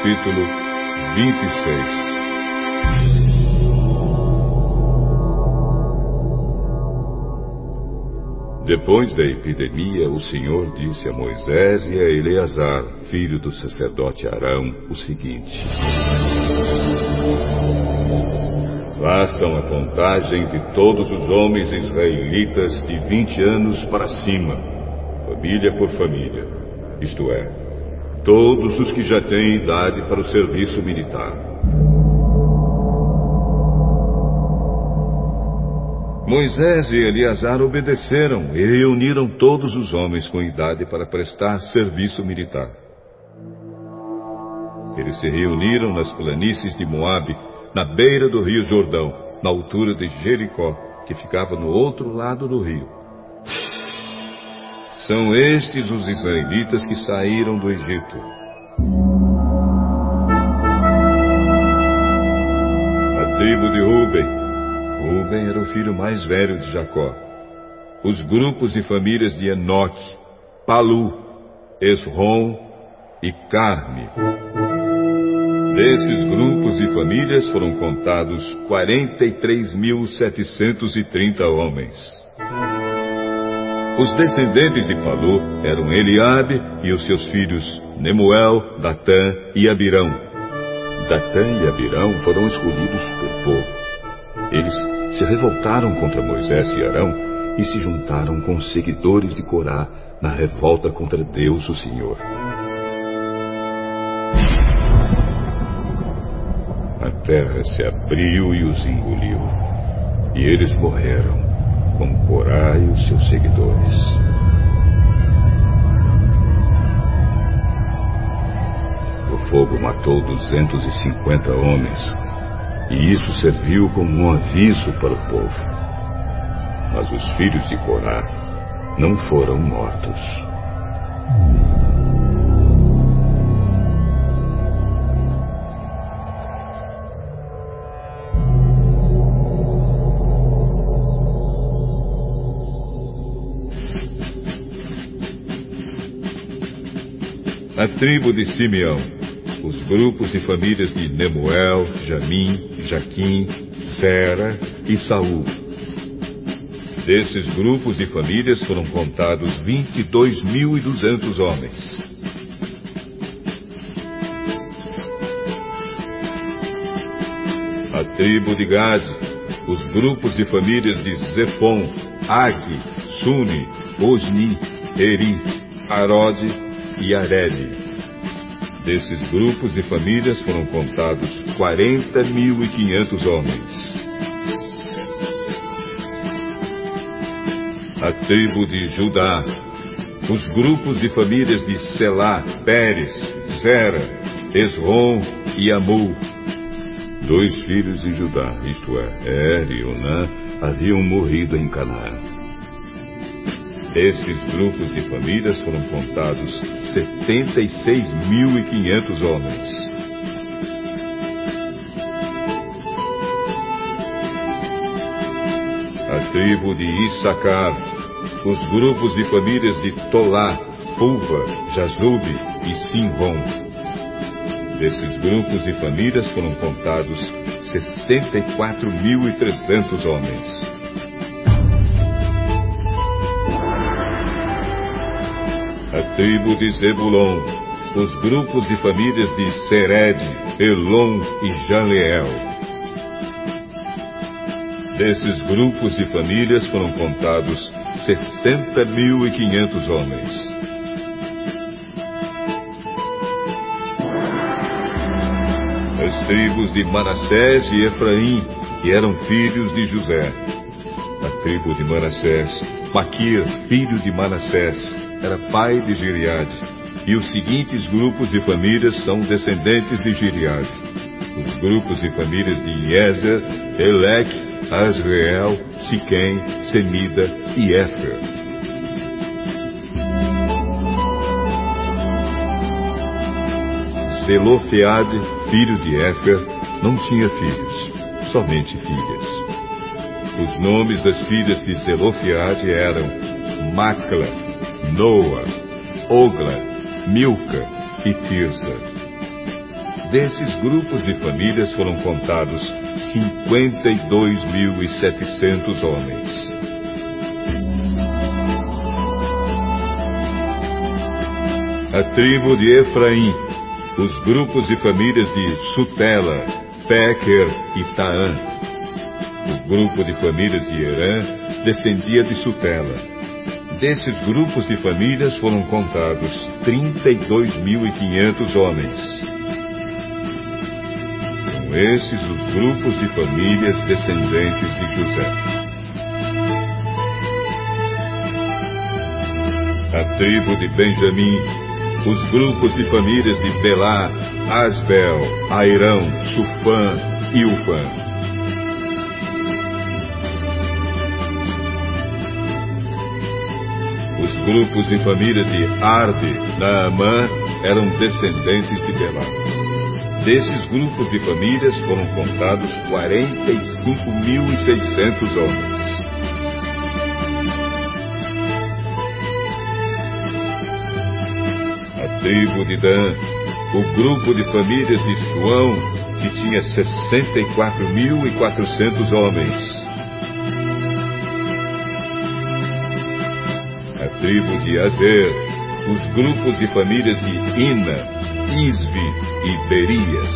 Capítulo 26 Depois da epidemia, o Senhor disse a Moisés e a Eleazar, filho do sacerdote Arão, o seguinte: Façam a contagem de todos os homens israelitas de 20 anos para cima, família por família, isto é, todos os que já têm idade para o serviço militar. Moisés e Eleazar obedeceram e reuniram todos os homens com idade para prestar serviço militar. Eles se reuniram nas planícies de Moabe na beira do rio Jordão, na altura de Jericó, que ficava no outro lado do rio. São estes os israelitas que saíram do Egito. A tribo de Ruben. Ruben era o filho mais velho de Jacó. Os grupos e famílias de Enoque, Palu, Esrom e Carme. Desses grupos e famílias foram contados 43.730 homens. Os descendentes de Palu eram Eliabe e os seus filhos Nemuel, Datã e Abirão. Datã e Abirão foram escolhidos por povo. Eles se revoltaram contra Moisés e Arão e se juntaram com os seguidores de Corá na revolta contra Deus, o Senhor. A terra se abriu e os engoliu. E eles morreram, com Corá e os seus seguidores. O fogo matou 250 homens, e isso serviu como um aviso para o povo. Mas os filhos de Corá não foram mortos. A tribo de Simeão, os grupos e famílias de Nemuel, Jamim, Jaquim, Sera e Saul. Desses grupos e famílias foram contados 22.200 homens. A tribo de Gad, os grupos e famílias de Zefon, Ag, Suni, Osni, Eri, Arode e Areli. Desses grupos e famílias foram contados 40.500 homens. A tribo de Judá, os grupos e famílias de Selá, Pérez, Zera, Esrom e Amu. Dois filhos de Judá, isto é, Er e Onã, haviam morrido em Canaã. Desses grupos de famílias foram contados 76.500 homens. A tribo de Issacar, os grupos de famílias de Tolá, Pulva, Jazube e Sinrom. Desses grupos de famílias foram contados 64.300 homens. A tribo de Zebulon, os grupos e famílias de Sered, Elon e Jaleel. Desses grupos e famílias foram contados 60.500 homens. As tribos de Manassés e Efraim, que eram filhos de José. A tribo de Manassés, Maquir, filho de Manassés, era pai de Gileade, e os seguintes grupos de famílias são descendentes de Gileade. Os grupos de famílias de Iezer, Elec, Asreel, Siquém, Semida e Éfer. Zelofeade, filho de Éfer, não tinha filhos, somente filhas. Os nomes das filhas de Zelofeade eram Macla, Noa, Ogla, Milca e Tirza. Desses grupos de famílias foram contados 52.700 homens. A tribo de Efraim, os grupos de famílias de Sutela, Peker e Taã. O grupo de famílias de Herã descendia de Sutela. Desses grupos de famílias foram contados 32.500 homens esses os grupos de famílias descendentes de José. A tribo de Benjamim, os grupos de famílias de Belá, Asbel, Airão, Sufã e Ufã. Os grupos de famílias de Arde, Naamã, eram descendentes de Belá. Desses grupos de famílias foram contados 45.600 homens. A tribo de Dan, o grupo de famílias de Suão, que tinha 64.400 homens. Tribo de Azer, os grupos de famílias de Ina, Isvi e Berias.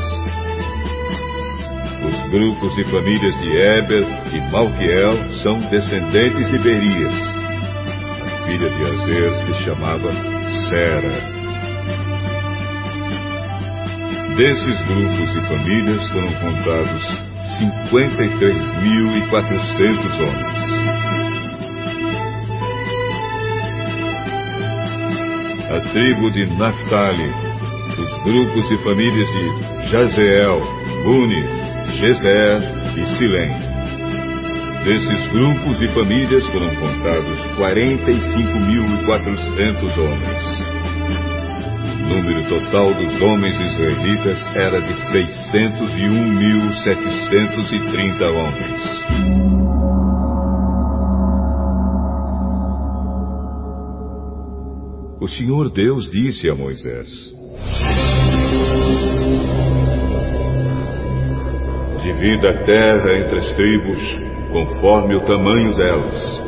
Os grupos de famílias de Eber e Malquiel são descendentes de Berias. A filha de Azer se chamava Sera. Desses grupos de famílias foram contados 53.400 homens. A tribo de Naphtali os grupos de famílias de Jazeel, Buni, Gezer e Silém. Desses grupos de famílias foram contados 45.400 homens. O número total dos homens israelitas era de 601.730 homens. O Senhor Deus disse a Moisés: Divida a terra entre as tribos, conforme o tamanho delas.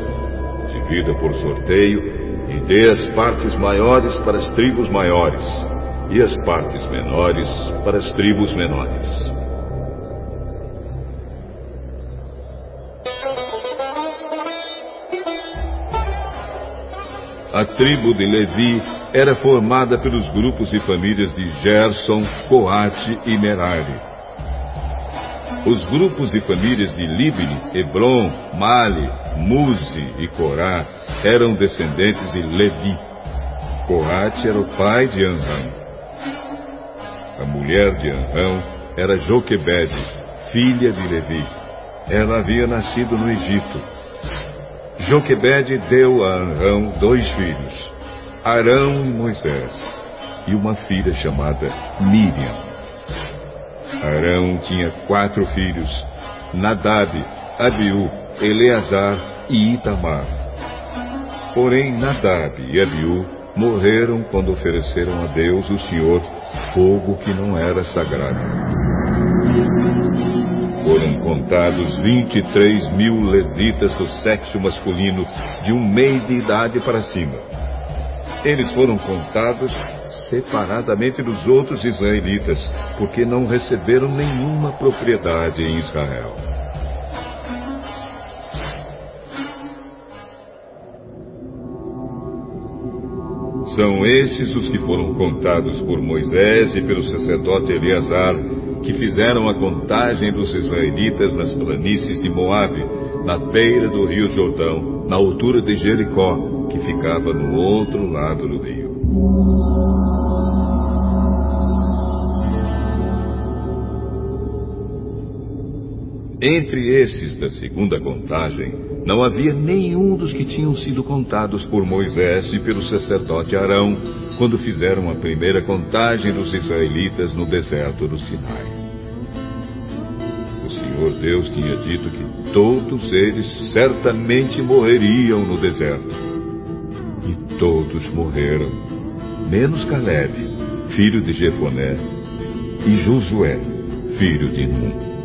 Divida por sorteio e dê as partes maiores para as tribos maiores e as partes menores para as tribos menores. A tribo de Levi era formada pelos grupos e famílias de Gerson, Coate e Merari. Os grupos de famílias de Libni, Hebron, Mali, Muzi e Corá eram descendentes de Levi. Coate era o pai de Anrão. A mulher de Anrão era Joquebede, filha de Levi. Ela havia nascido no Egito. Joquebede deu a Anrão dois filhos, Arão e Moisés, e uma filha chamada Miriam. Arão tinha quatro filhos: Nadab, Abiú, Eleazar e Itamar. Porém, Nadab e Abiú morreram quando ofereceram a Deus o Senhor fogo que não era sagrado. Contados 23 mil levitas do sexo masculino de um mês de idade para cima. Eles foram contados separadamente dos outros israelitas, porque não receberam nenhuma propriedade em Israel. São esses os que foram contados por Moisés e pelo sacerdote Eleazar, que fizeram a contagem dos israelitas nas planícies de Moabe, na beira do rio Jordão, na altura de Jericó, que ficava no outro lado do rio. Entre esses da segunda contagem, não havia nenhum dos que tinham sido contados por Moisés e pelo sacerdote Arão, quando fizeram a primeira contagem dos israelitas no deserto do Sinai. O Senhor Deus tinha dito que todos eles certamente morreriam no deserto. E todos morreram, menos Caleb, filho de Jefoné, e Josué, filho de Num.